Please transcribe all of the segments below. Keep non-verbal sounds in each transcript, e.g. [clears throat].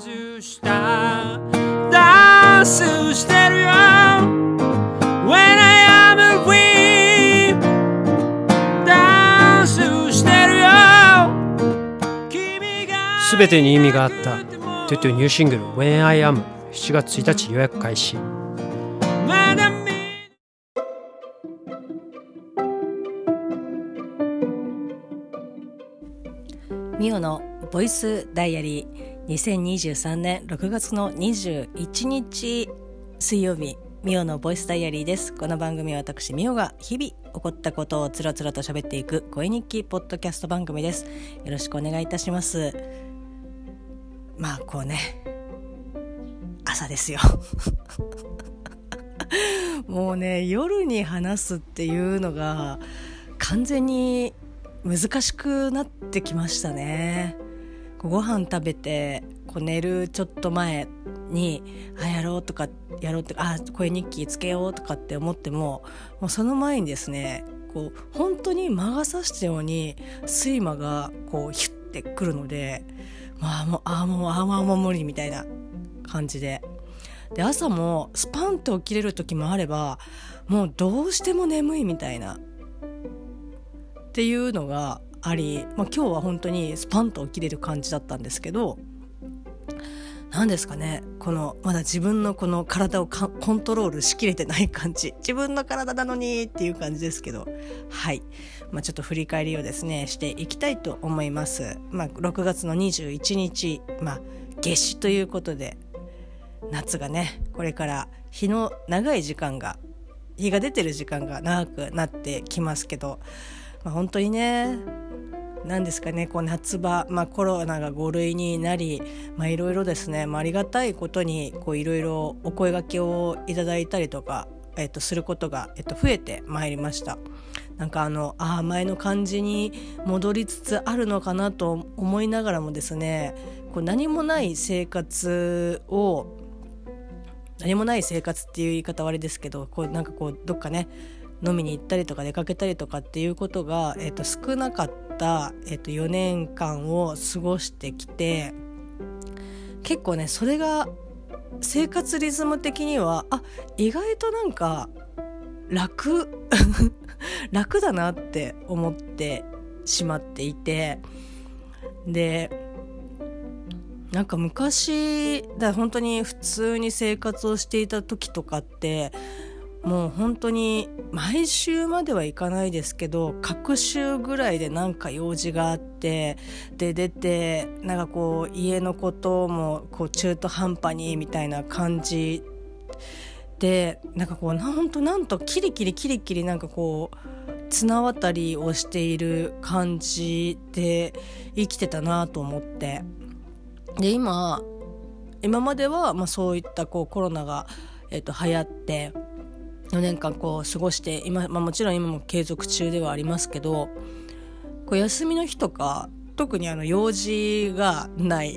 外した。ダンスしてるよ。When I am free ダンスしてるよ。君がすべてに意味があった。トゥトゥニューシングル When I Am 7月1日予約開始。ミオのボイスダイアリー2023年6月の21日水曜日ミオのボイスダイアリーです。この番組は私ミオが日々起こったことをつらつらと喋っていく声日記ポッドキャスト番組です。よろしくお願いいたします。まあこうね朝ですよ。[laughs] もうね夜に話すっていうのが完全に難しくなってきましたね。ご飯食べてこう寝るちょっと前にあやろうとかやろうとかあ声日記つけようとかって思ってももうその前にですねこう本当に魔が差したように睡魔がこうヒュッてくるのでまあもうああもうああもうもう無理みたいな感じで。で朝もスパンと起きれる時もあればもうどうしても眠いみたいな。っていうのがあり、まあ、今日は本当にスパンと起きれる感じだったんですけど何ですかねこのまだ自分のこの体をコントロールしきれてない感じ。自分の体なのにっていう感じですけど。はい、まあ、ちょっと振り返りをですねしていきたいと思います、まあ、6月の21日、まあ、夏至ということで夏がねこれから日の長い時間が日が出てる時間が長くなってきますけどまあ、本当にね何ですかねこう夏場、まあ、コロナが5類になりいろいろですね、まあ、ありがたいことにいろいろお声がけをいただいたりとか、えっと、することが、えっと、増えてまいりました。なんかあのあ前の感じに戻りつつあるのかなと思いながらもですねこう何もない生活を何もない生活っていう言い方はあれですけどこうなんかこうどっかね飲みに行ったりとか出かけたりとかっていうことが、えー、と少なかった、えー、と4年間を過ごしてきて結構ねそれが生活リズム的にはあ意外となんか楽 [laughs] 楽だなって思ってしまっていてでなんか昔だ本当に普通に生活をしていた時とかってもう本当に毎週まではいかないですけど各週ぐらいでなんか用事があってで出てなんかこう家のこともこう中途半端にみたいな感じ。でなんかこうなんとなんとキリキリキリキリなんかこう綱渡りをしている感じで生きてたなと思って。で今今まではまあそういったこうコロナが、えっと流行って4年間こう過ごして今、まあ、もちろん今も継続中ではありますけどこう休みの日とか特にあの用事がない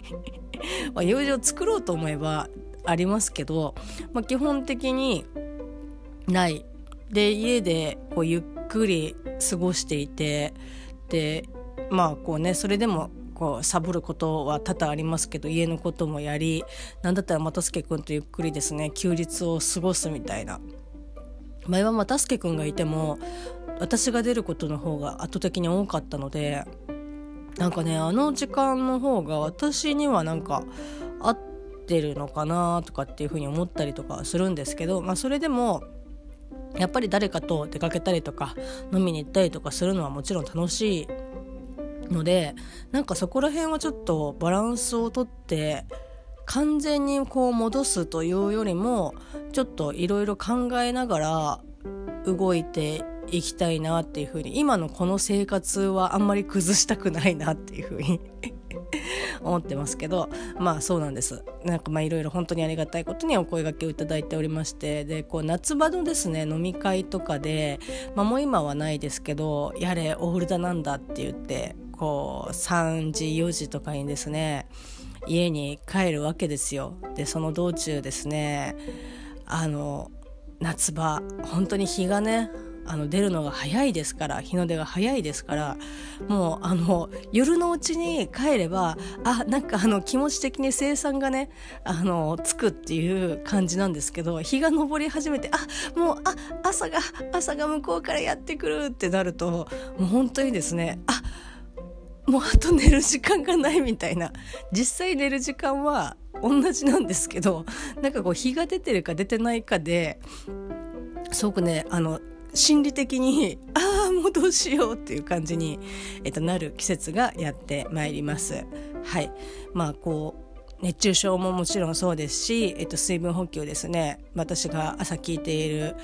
[laughs] ま用事を作ろうと思えばありますけど、まあ、基本的にない。で家でこうゆっくり過ごしていてでまあこうねそれでもこうサボることは多々ありますけど家のこともやりなんだったら又助君とゆっくりですね休日を過ごすみたいな。前は又助君がいても私が出ることの方が圧倒的に多かったのでなんかねあの時間の方が私にはなんか合ってるのかなとかっていうふうに思ったりとかするんですけど、まあ、それでもやっぱり誰かと出かけたりとか飲みに行ったりとかするのはもちろん楽しい。のでなんかそこら辺はちょっとバランスをとって完全にこう戻すというよりもちょっといろいろ考えながら動いていきたいなっていうふうに今のこの生活はあんまり崩したくないなっていうふうに [laughs] 思ってますけどまあそうなんです。なんかまあいろいろ本当にありがたいことにお声掛けをいただいておりましてでこう夏場のですね飲み会とかで、まあ、もう今はないですけどやれオールだなんだって言ってこう3時4時とかにですね家に帰るわけですよ。でその道中ですねあの夏場本当に日がねあの出るのが早いですから日の出が早いですからもうあの夜のうちに帰ればあなんかあの気持ち的に生産がねあのつくっていう感じなんですけど日が昇り始めてあもうあ朝が朝が向こうからやってくるってなるともう本当にですねあもうあと寝る時間がないみたいな。実際寝る時間は同じなんですけどなんかこう日が出てるか出てないかですごくねあの心理的にああもうどうしようっていう感じに、えっと、なる季節がやってまいります。はい。まあこう熱中症ももちろんそうですし、えっと、水分補給ですね。私が朝聞いている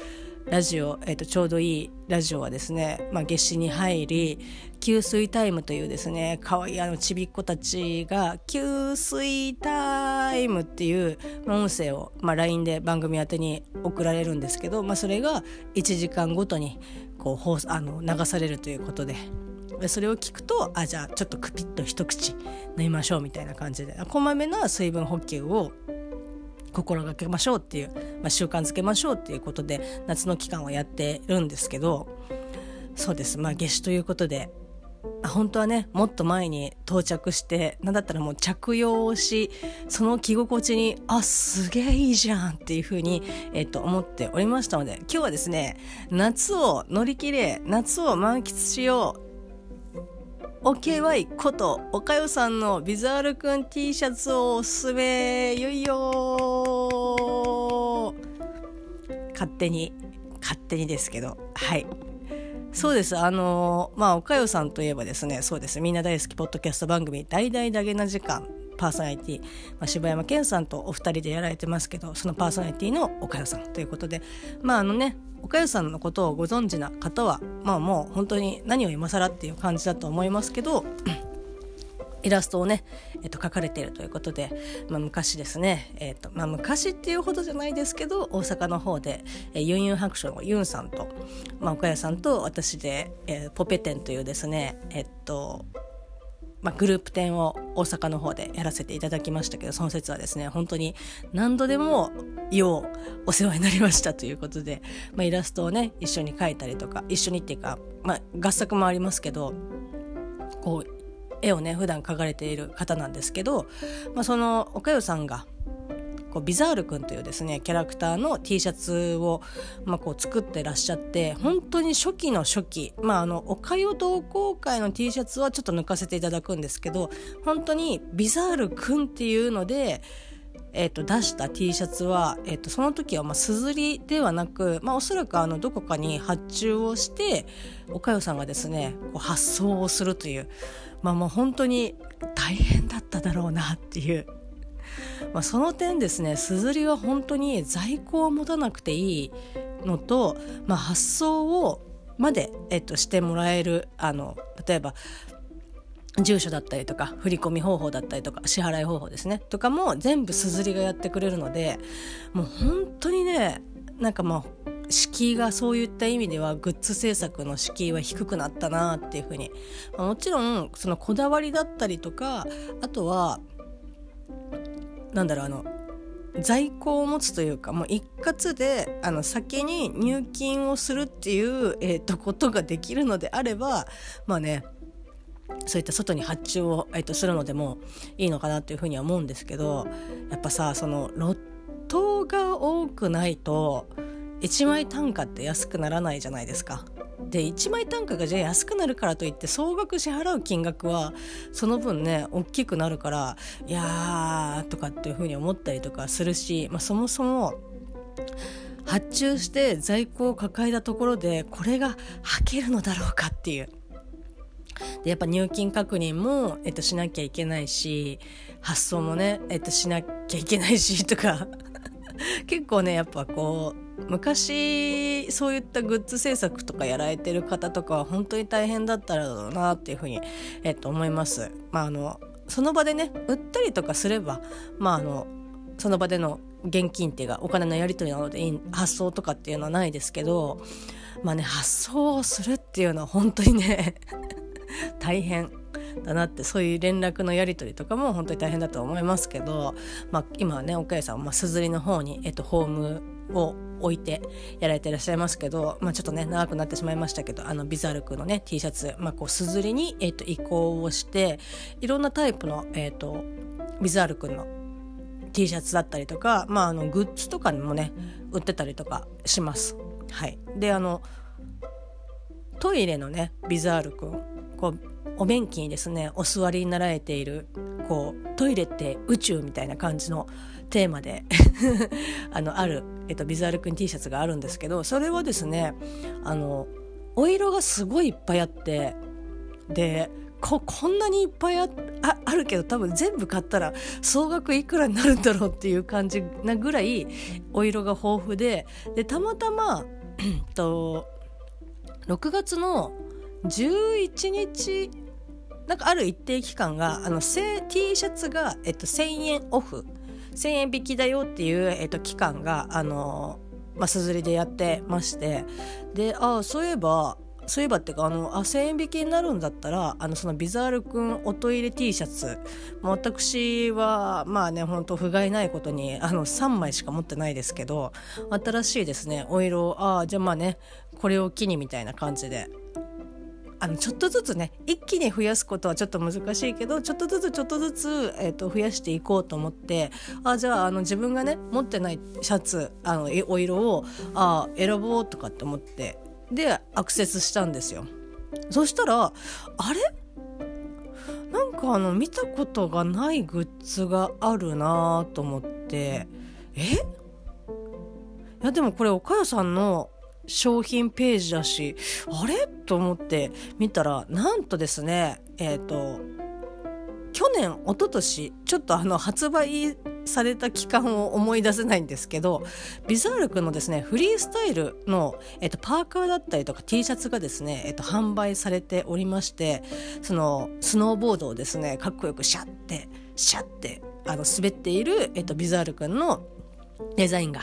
ラジオ、えーと、ちょうどいいラジオはですね、まあ、夏至に入り給水タイムというですね可愛いあのちびっ子たちが給水タイムっていう音声を、まあ、LINE で番組宛てに送られるんですけど、まあ、それが1時間ごとにこうあの流されるということで。それを聞くとあじゃあちょっとクピッと一口飲みましょうみたいな感じでこまめな水分補給を心がけましょうっていう、まあ、習慣づけましょうっていうことで夏の期間はやってるんですけどそうです。まあ夏至ということで本当はねもっと前に到着してなんだったらもう着用をしその着心地にあすげえいいじゃんっていうふうに、えっと、思っておりましたので今日はですね夏を乗り切れ夏を満喫しよう OKY ことおかよさんのビザールくん T シャツをおすすめよいよ勝手に勝手にですけどはい。そうです。あのまあおかよさんといえばですねそうです。みんな大好きポッドキャスト番組「大々だけな時間」パーソナリティ、まあ、柴山健さんとお二人でやられてますけどそのパーソナリティのおかよさんということでまああのね岡かさんのことをご存知な方はまあもう本当に何を今更っていう感じだと思いますけどイラストをね、えっと、描かれているということで、まあ、昔ですね、えっとまあ、昔っていうほどじゃないですけど大阪の方で、えー、ユンユン白書のユンさんと、まあ、岡谷さんと私で、えー、ポペテンというですねえっとまあ、グループ展を大阪の方でやらせていただきましたけどその説はですね本当に何度でもようお世話になりましたということで、まあ、イラストをね一緒に描いたりとか一緒にっていうか、まあ、合作もありますけどこう絵をね普段描かれている方なんですけど、まあ、そのおかよさんがこうビザール君というですねキャラクターの T シャツを、まあ、こう作ってらっしゃって本当に初期の初期まああのおかゆ同好会の T シャツはちょっと抜かせていただくんですけど本当にビザール君っていうのでえーと、出した T シャツは、えーと、その時はすずりではなく、まあ、おそらくあのどこかに発注をしておかよさんがですねこう発送をするという、まあ、もう本当に大変だっただろうなっていう。まあ、その点ですねすずりは本当に在庫を持たなくていいのと、まあ、発送をまで、えっと、してもらえるあの例えば住所だったりとか振込方法だったりとか支払い方法ですね。とかも全部すずりがやってくれるのでもう本当にねなんかまあ敷居がそういった意味ではグッズ制作の敷居は低くなったなっていうふうに、もちろんそのこだわりだったりとかあとはなんだろうあの在庫を持つというかもう一括であの先に入金をするっていう、えーと、ことができるのであればまあねそういった外に発注を、えーと、するのでもいいのかなというふうには思うんですけどやっぱさそのロットが多くないと1枚単価って安くならないじゃないですか。で1枚単価がじゃあ安くなるからといって総額支払う金額はその分ね大きくなるからいやーとかっていうふうに思ったりとかするし、まあ、そもそも発注して在庫を抱えたところでこれが履けるのだろうかっていう。でやっぱ入金確認も、えっと、しなきゃいけないし発送もね、えっと、しなきゃいけないし [laughs] とか結構ねやっぱこう昔そういったグッズ制作とかやられてる方とかは本当に大変だったらだろうなっていうふうに、えっと、思います。まあ、あのその場でね売ったりとかすれば、まあ、あのその場での現金っていうかお金のやり取りなので発送とかっていうのはないですけどまあね発送をするっていうのは本当にね大変だなってそういう連絡のやり取りとかも本当に大変だと思いますけど、まあ、今はね岡谷さんはすずりの方に、えっと、ホームを置いてやられていらっしゃいますけど、まあ、ちょっとね長くなってしまいましたけどあのビザルクのね T シャツ、まあ、こうすずりに、えー、と移行をしていろんなタイプの、えー、とビザルクの T シャツだったりとか、まあ、あのグッズとかにもね売ってたりとかします。はい、であのトイレのねビザール君こうお便器にですねお座りになられているこうトイレって宇宙みたいな感じのテーマで [laughs] あのある、えっと、ビザール君 T シャツがあるんですけどそれはですねあのお色がすごいいっぱいあってでここんなにいっぱいああるけど多分全部買ったら総額いくらになるんだろうっていう感じなぐらいお色が豊富ででたまたま [clears throat] と6月の11日なんかある一定期間があの T シャツが、えっと、1000円オフ。1000円引きだよっていう、えっと、期間があのまあ、すずりでやってまして。でああそういえばそういえばっていうかあのあ1000円引きになるんだったらあのそのビザールくんおトイレ T シャツ。私はまあねほんと不甲斐ないことにあの3枚しか持ってないですけど新しいですね。お色ああじゃあまあねこれを機にみたいな感じで。あのちょっとずつね一気に増やすことはちょっと難しいけどちょっとずつちょっとずつ、えーと、増やしていこうと思ってあじゃああの自分がね持ってないシャツあのお色をあ選ぼうとかって思ってでアクセスしたんですよ。そしたらあれ？なんかあの見たことがないグッズがあるなと思って。え？いやでもこれ岡谷さんの商品ページだしあれ？と思って見たらなんとですねえっ、ー、と去年一昨年ちょっとあの発売された期間を思い出せないんですけどビザール君のですねフリースタイルの、えっと、パーカーだったりとか T シャツがですね、えっと、販売されておりましてそのスノーボードをですねかっこよくシャッてシャッてあの滑っている、えっと、ビザール君のデザインが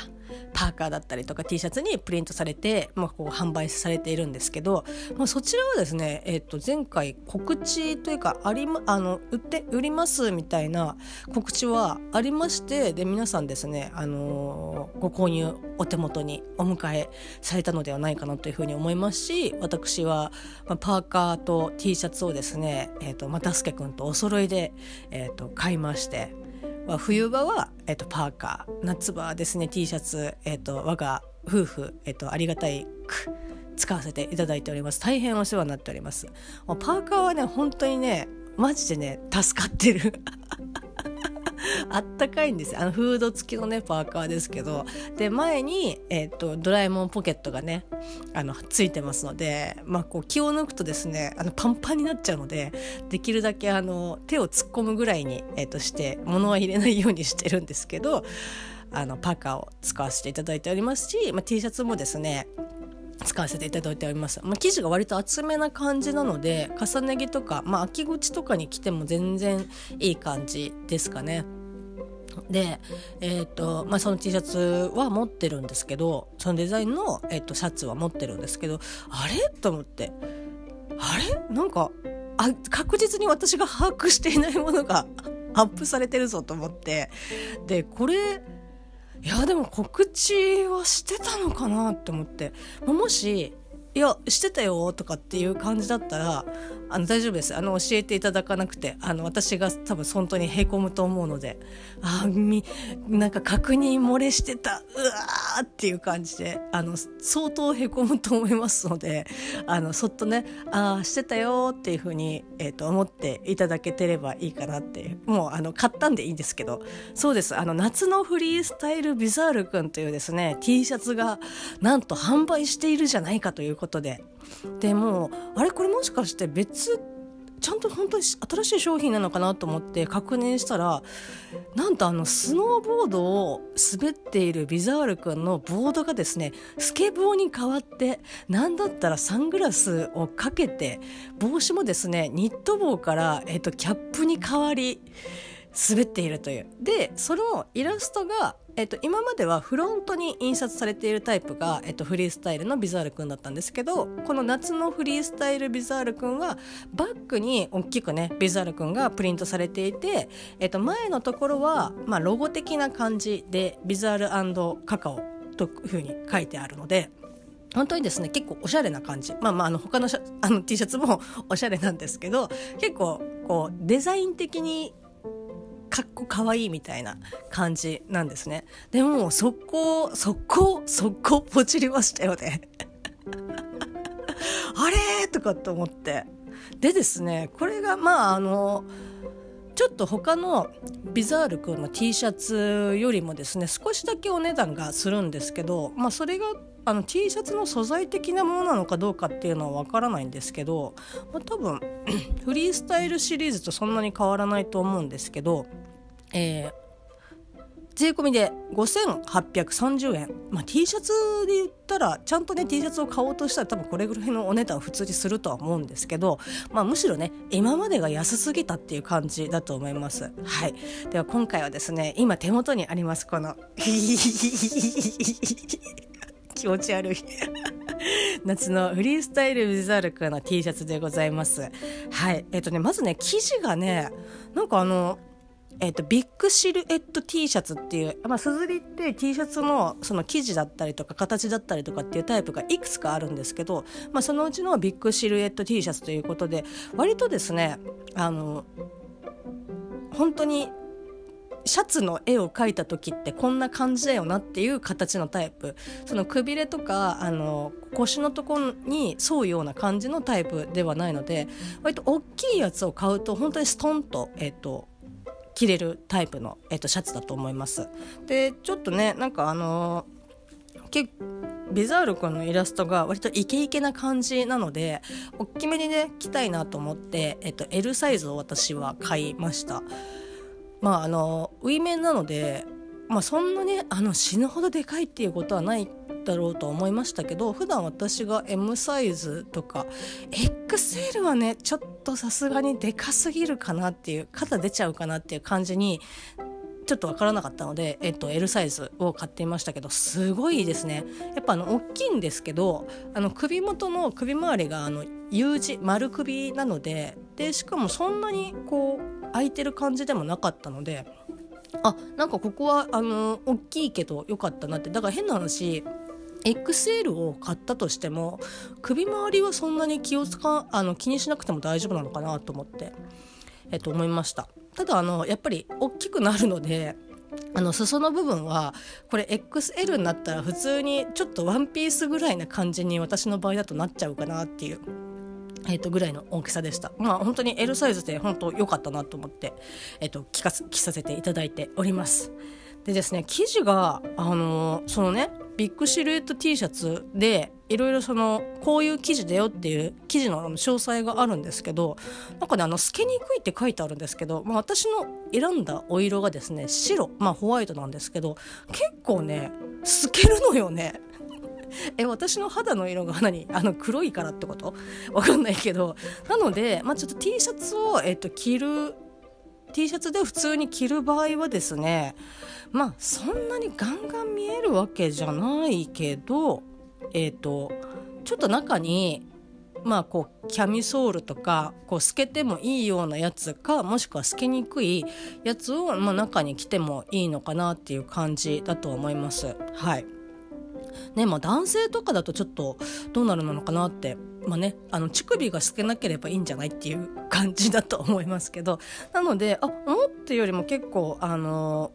パーカーだったりとか T シャツにプリントされて、まあ、こう販売されているんですけど、まあ、そちらはですね、えー、と前回告知というかあり、ま、あの売って売りますみたいな告知はありましてで皆さんですね、あのー、ご購入お手元にお迎えされたのではないかなというふうに思いますし私は、まあ、パーカーと T シャツをですね、えーと、またすけくんとお揃いで、えーと買いまして。は冬場は、えっと、パーカー夏場はですね T シャツ、えっと、我が夫婦、えっと、ありがたいく使わせていただいております。大変お世話になっております。パーカーはね本当にねマジでね助かってる。あったかいんですあのフード付きのねパーカーですけど。で前に、えーと、ドラえもんポケットがねあのついてますので、まあ、こう気を抜くとですねあのパンパンになっちゃうのでできるだけあの手を突っ込むぐらいに、えー、として物は入れないようにしてるんですけどあのパーカーを使わせていただいておりますし、まあ、T シャツもですね使わせていただいております、まあ、生地が割と厚めな感じなので重ね着とか、まあ、秋口とかに着ても全然いい感じですかね。で、えーとまあ、その T シャツは持ってるんですけどそのデザインの、えーと、シャツは持ってるんですけどあれ？と思って。あれ？なんかあ確実に私が把握していないものが [laughs] アップされてるぞと思って。でこれいやでも告知はしてたのかなって思って。もしいやしてたよとかっていう感じだったらあの大丈夫です。あの教えていただかなくてあの私が多分本当にへこむと思うのであみなんか確認漏れしてた。うわーっていう感じであの相当へこむと思いますのであのそっとねああしてたよっていうふうに、えー、と思っていただけてればいいかなっていう。もうあの買ったんでいいんですけどそうです。あの夏のフリースタイルビザールくんというですね T シャツがなんと販売しているじゃないかということことででもあれこれもしかして別ちゃんと本当に新しい商品なのかなと思って確認したらなんとあのスノーボードを滑っているビザール君のボードがですねスケボーに変わってなんだったらサングラスをかけて帽子もですねニット帽から、えっと、キャップに変わり滑っているという。でそのイラストがえっと、今まではフロントに印刷されているタイプが、えっと、フリースタイルのビザールくんだったんですけどこの夏のフリースタイルビザールくんはバッグに大きくねビザールくんがプリントされていて、えっと、前のところは、まあ、ロゴ的な感じでビザールカカオというふうに書いてあるので本当にですね結構おしゃれな感じ。まあまああの他のあの T シャツもおしゃれなんですけど結構こうデザイン的にかっこかわいいみたいな感じなんですね。でも速攻速攻速攻ポチりましたよね。[laughs] あれとかって思って。でですねこれがまああのちょっと他のビザール君の T シャツよりもですね少しだけお値段がするんですけど、まあ、それがあの T シャツの素材的なものなのかどうかっていうのは分からないんですけど、まあ、多分 [clears throat] フリースタイルシリーズとそんなに変わらないと思うんですけど、えー、税込みで5830円、まあ、T シャツで言ったらちゃんとね T シャツを買おうとしたら多分これぐらいのお値段を普通にするとは思うんですけど、まあ、むしろね今までが安すぎたっていう感じだと思います。はい。では今回はですね今手元にありますこの。[laughs] 気持ち悪い。[laughs] 夏のフリースタイルウィザールクの T シャツでございます。はい。えっ、とねまずね生地がねなんかあのえーと、ビッグシルエット T シャツっていう、まあ、すずりって T シャツのその生地だったりとか形だったりとかっていうタイプがいくつかあるんですけど、まあ、そのうちのビッグシルエット T シャツということで割とですねあの本当にシャツの絵を描いた時ってこんな感じだよなっていう形のタイプそのくびれとかあの腰のところに沿うような感じのタイプではないので割と大きいやつを買うと本当にストンと,、えーと着れるタイプの、えっと、シャツだと思います。でちょっとねなんかあの結ビザール君のイラストが割とイケイケな感じなので大きめにね着たいなと思って、えっと、L サイズを私は買いましたまああのウィメンなので、まあ、そんなねあの死ぬほどでかいっていうことはないだろうと思いましたけど普段私が M サイズとか XL はねちょっとさすがにでかすぎるかなっていう肩出ちゃうかなっていう感じにちょっと分からなかったので、えっと、L サイズを買っていましたけどすごいですね。やっぱあの大きいんですけどあの首元の首周りがあの U 字丸首なのででしかもそんなにこう空いてる感じでもなかったのであなんかここはあの大きいけど良かったなって。だから変な話 XL を買ったとしても首周りはそんなに気を使あの気にしなくても大丈夫なのかなと思って、えっと、思いました。ただあのやっぱり大きくなるのであの裾の部分はこれ XL になったら普通にちょっとワンピースぐらいな感じに私の場合だとなっちゃうかなっていう。えー、とぐらいの大きさでしたまあ本当に L サイズで本当良かったなと思って、えー、と着か着させていただいておりますでですね生地があの、そのねビッグシルエット T シャツでいろいろそのこういう生地だよっていう生地の詳細があるんですけどなんかねあの透けにくいって書いてあるんですけど、まあ、私の選んだお色がですね白、まあ、ホワイトなんですけど結構ね透けるのよね。[laughs] え私の肌の色が何？[laughs] あの黒いからってこと？わかんないけど。なので、まあ、ちょっと T シャツを、えっと、着る T シャツで普通に着る場合はですねまあそんなにガンガン見えるわけじゃないけどえっ、とちょっと中にまあこうキャミソールとかこう透けてもいいようなやつかもしくは透けにくいやつを、まあ、中に着てもいいのかなっていう感じだと思います。はい。ねまあ、男性とかだとちょっとどうなるのかなってまあね、あの乳首が透けなければいいんじゃないっていう感じだと思いますけどなのであ思ったよりも結構あの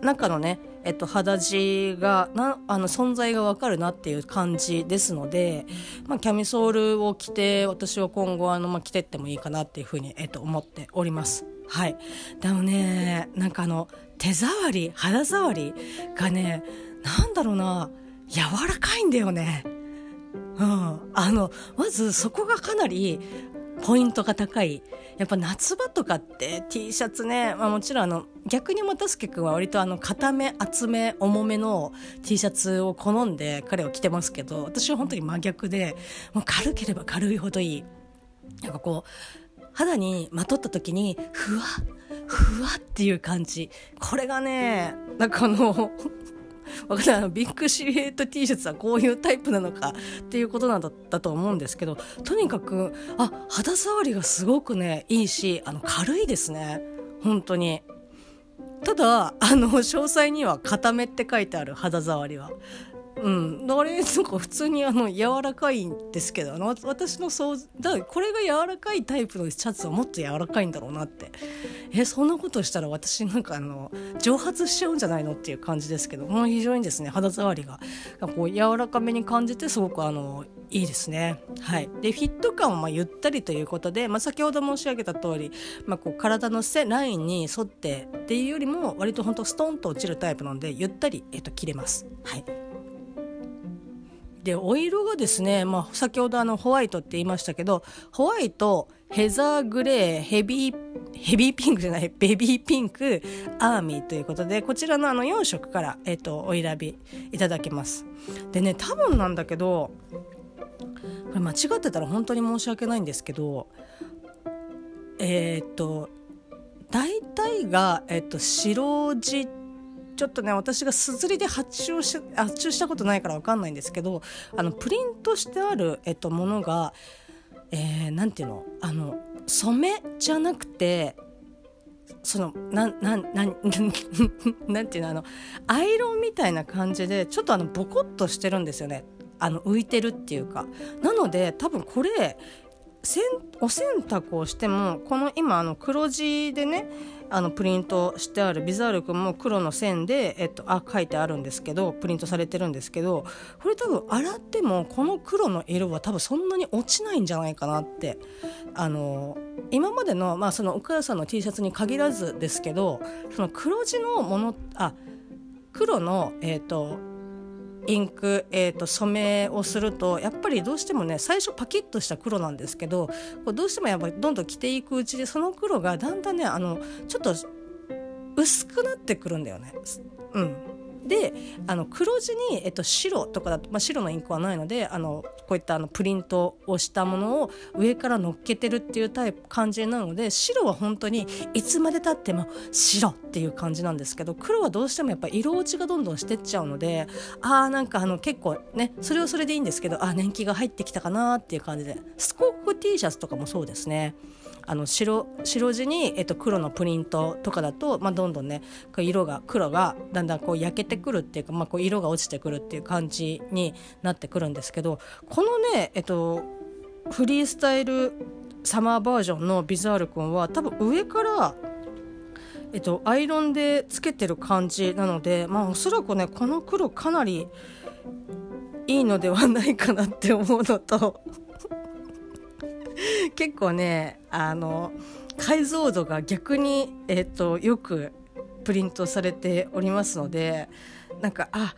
中のね、えっと、肌地がなあの存在がわかるなっていう感じですので、まあ、キャミソールを着て私は今後あの、まあ、着てってもいいかなっていうふうに、えっと、思っております。はい、でもねなんかあの手触り肌触りがねなんだろうな柔らかいんだよね。うん、あのまずそこがかなりポイントが高い。やっぱ夏場とかって T シャツね、まあ、もちろんあの逆に又助君は割とあの固め厚め重めの T シャツを好んで彼は着てますけど私は本当に真逆でもう軽ければ軽いほどいい。なんかこう肌にまとった時にふわふわっていう感じ。これがねなんかあのわかんない。ビッグシルエット T シャツはこういうタイプなのかっていうことなんだったと思うんですけどとにかくあ肌触りがすごくねいいしあの軽いですね。本当に。ただあの詳細には固めって書いてある肌触りは。うん、あれなんか普通にあの柔らかいんですけどあの私の想像だこれが柔らかいタイプのシャツはもっと柔らかいんだろうなってえそんなことしたら私なんかあの蒸発しちゃうんじゃないのっていう感じですけどもう非常にですね肌触りがこう柔らかめに感じてすごくあのいいですね。はい、でフィット感はまあゆったりということで、まあ、先ほど申し上げた通り、まあ、こう体のせラインに沿ってっていうよりも割と本当ストンと落ちるタイプなのでゆったり、えっと、切れます。はいでお色がですね、まあ、先ほどあのホワイトって言いましたけどホワイトヘザーグレーヘビーヘビーピンクじゃないベビーピンクアーミーということでこちらのあの4色から、えっと、お選びいただけます。でね多分なんだけどこれ間違ってたら本当に申し訳ないんですけどえーっと大体が、えっと、白地ちょっとね私がすずりで発注し発注したことないから分かんないんですけどあのプリントしてある、えっと、ものがえー、ていうのあの染めじゃなくてそのなんなんなん [laughs] なんていうのあのアイロンみたいな感じでちょっとあのボコッとしてるんですよね。あの浮いてるっていうか。なので多分これせんお洗濯をしてもこの今あの黒地でねあのプリントしてあるビザール君も黒の線で、えっと、あ書いてあるんですけどプリントされてるんですけどこれ多分洗ってもこの黒の色は多分そんなに落ちないんじゃないかなってあの今までの,、まあそのお母さんの T シャツに限らずですけどその黒地のものあ黒の、えっとインク、えーと、染めをするとやっぱりどうしてもね最初パキッとした黒なんですけどこうどうしてもやっぱりどんどん着ていくうちでその黒がだんだんねあのちょっと薄くなってくるんだよね。うんであの黒地に、えっと、白とかだと、まあ、白のインクはないのであのこういったあのプリントをしたものを上から乗っけてるっていうタイプ感じなので白は本当にいつまでたっても白っていう感じなんですけど黒はどうしてもやっぱ色落ちがどんどんしてっちゃうのであーなんかあの結構ねそれはそれでいいんですけどあ年季が入ってきたかなっていう感じでスコーフ T シャツとかもそうですね。あの白白地に、えっと、黒のプリントとかだと、まあ、どんどんね色が黒がだんだんこう焼けてくるっていうか、まあ、こう色が落ちてくるっていう感じになってくるんですけどこのね、えっと、フリースタイルサマーバージョンのビザール君は多分上からえっと、アイロンでつけてる感じなので、まあ、おそらくねこの黒かなりいいのではないかなって思うのと [laughs] 結構ねあの解像度が逆に、えーと、よくプリントされておりますのでなんかあ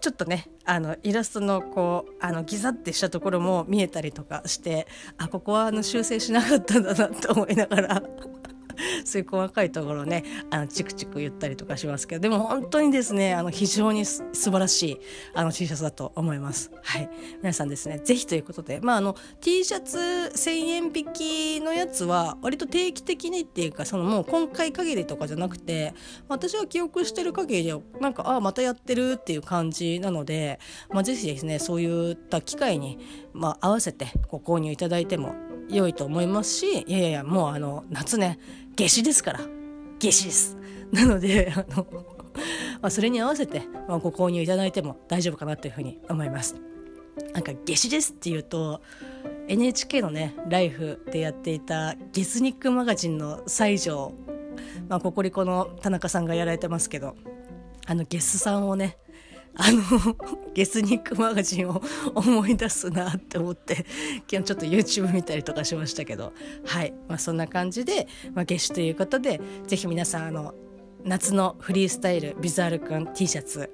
ちょっとねあのイラストのこうあのギザってしたところも見えたりとかしてあここはあの修正しなかったんだなと思いながらそういう細かいところねあのチクチク言ったりとかしますけどでも本当にですねあの非常に素晴らしいあの T シャツだと思います。はい、皆さんですねぜひということで、まあ、あの T シャツ1000円引きのやつは割と定期的にっていうかそのもう今回限りとかじゃなくて私は記憶してる限りでなんかああまたやってるっていう感じなので、まあ、ぜひですねそういった機会に、まあ、合わせてご購入いただいても良いと思いますしいやいやもうあの夏ね夏至ですから。夏至です。なのであの、まあ、それに合わせて、まあ、ご購入いただいても大丈夫かなというふうに思います。なんか夏至ですっていうと NHK のねライフでやっていたゲスニックマガジンの西条まあココリコの田中さんがやられてますけどあのゲスさんをねあのゲスニックマガジンを思い出すなって思って今日ちょっと YouTube 見たりとかしましたけど。はい、まあ、そんな感じで、まあ、夏至ということでぜひ皆さんあの夏のフリースタイルビザールくん T シャツ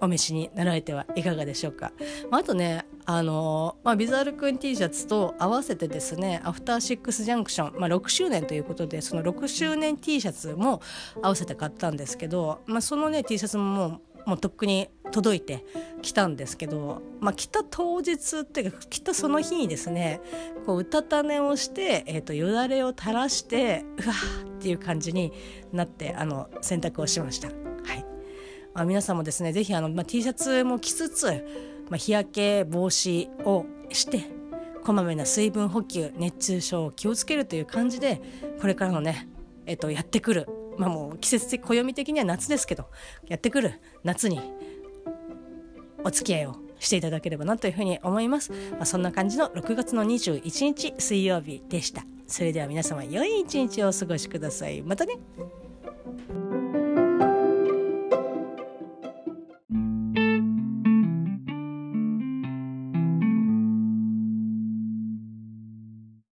お召しになられてはいかがでしょうか、まあ、あとねあのまあ、ビザールくん T シャツと合わせてですねアフターシックスジャンクション、まあ、6周年ということでその6周年 T シャツも合わせて買ったんですけど、まあ、そのね T シャツももうもうとっくに届いてきたんですけど、まあ、来た当日っていうか来たその日にですねこううたた寝をして、えーと、よだれを垂らしてうわーっていう感じになってあの洗濯をしました。はいまあ、皆さんもですねぜひあの、まあ、T シャツも着つつ、まあ、日焼け防止をしてこまめな水分補給熱中症を気をつけるという感じでこれからのね、えーと、とやってくるまあもう季節的暦的には夏ですけどやってくる夏にお付き合いをしていただければなというふうに思います、まあ、そんな感じの6月の21日水曜日でした。それでは皆様良い一日をお過ごしください。またね。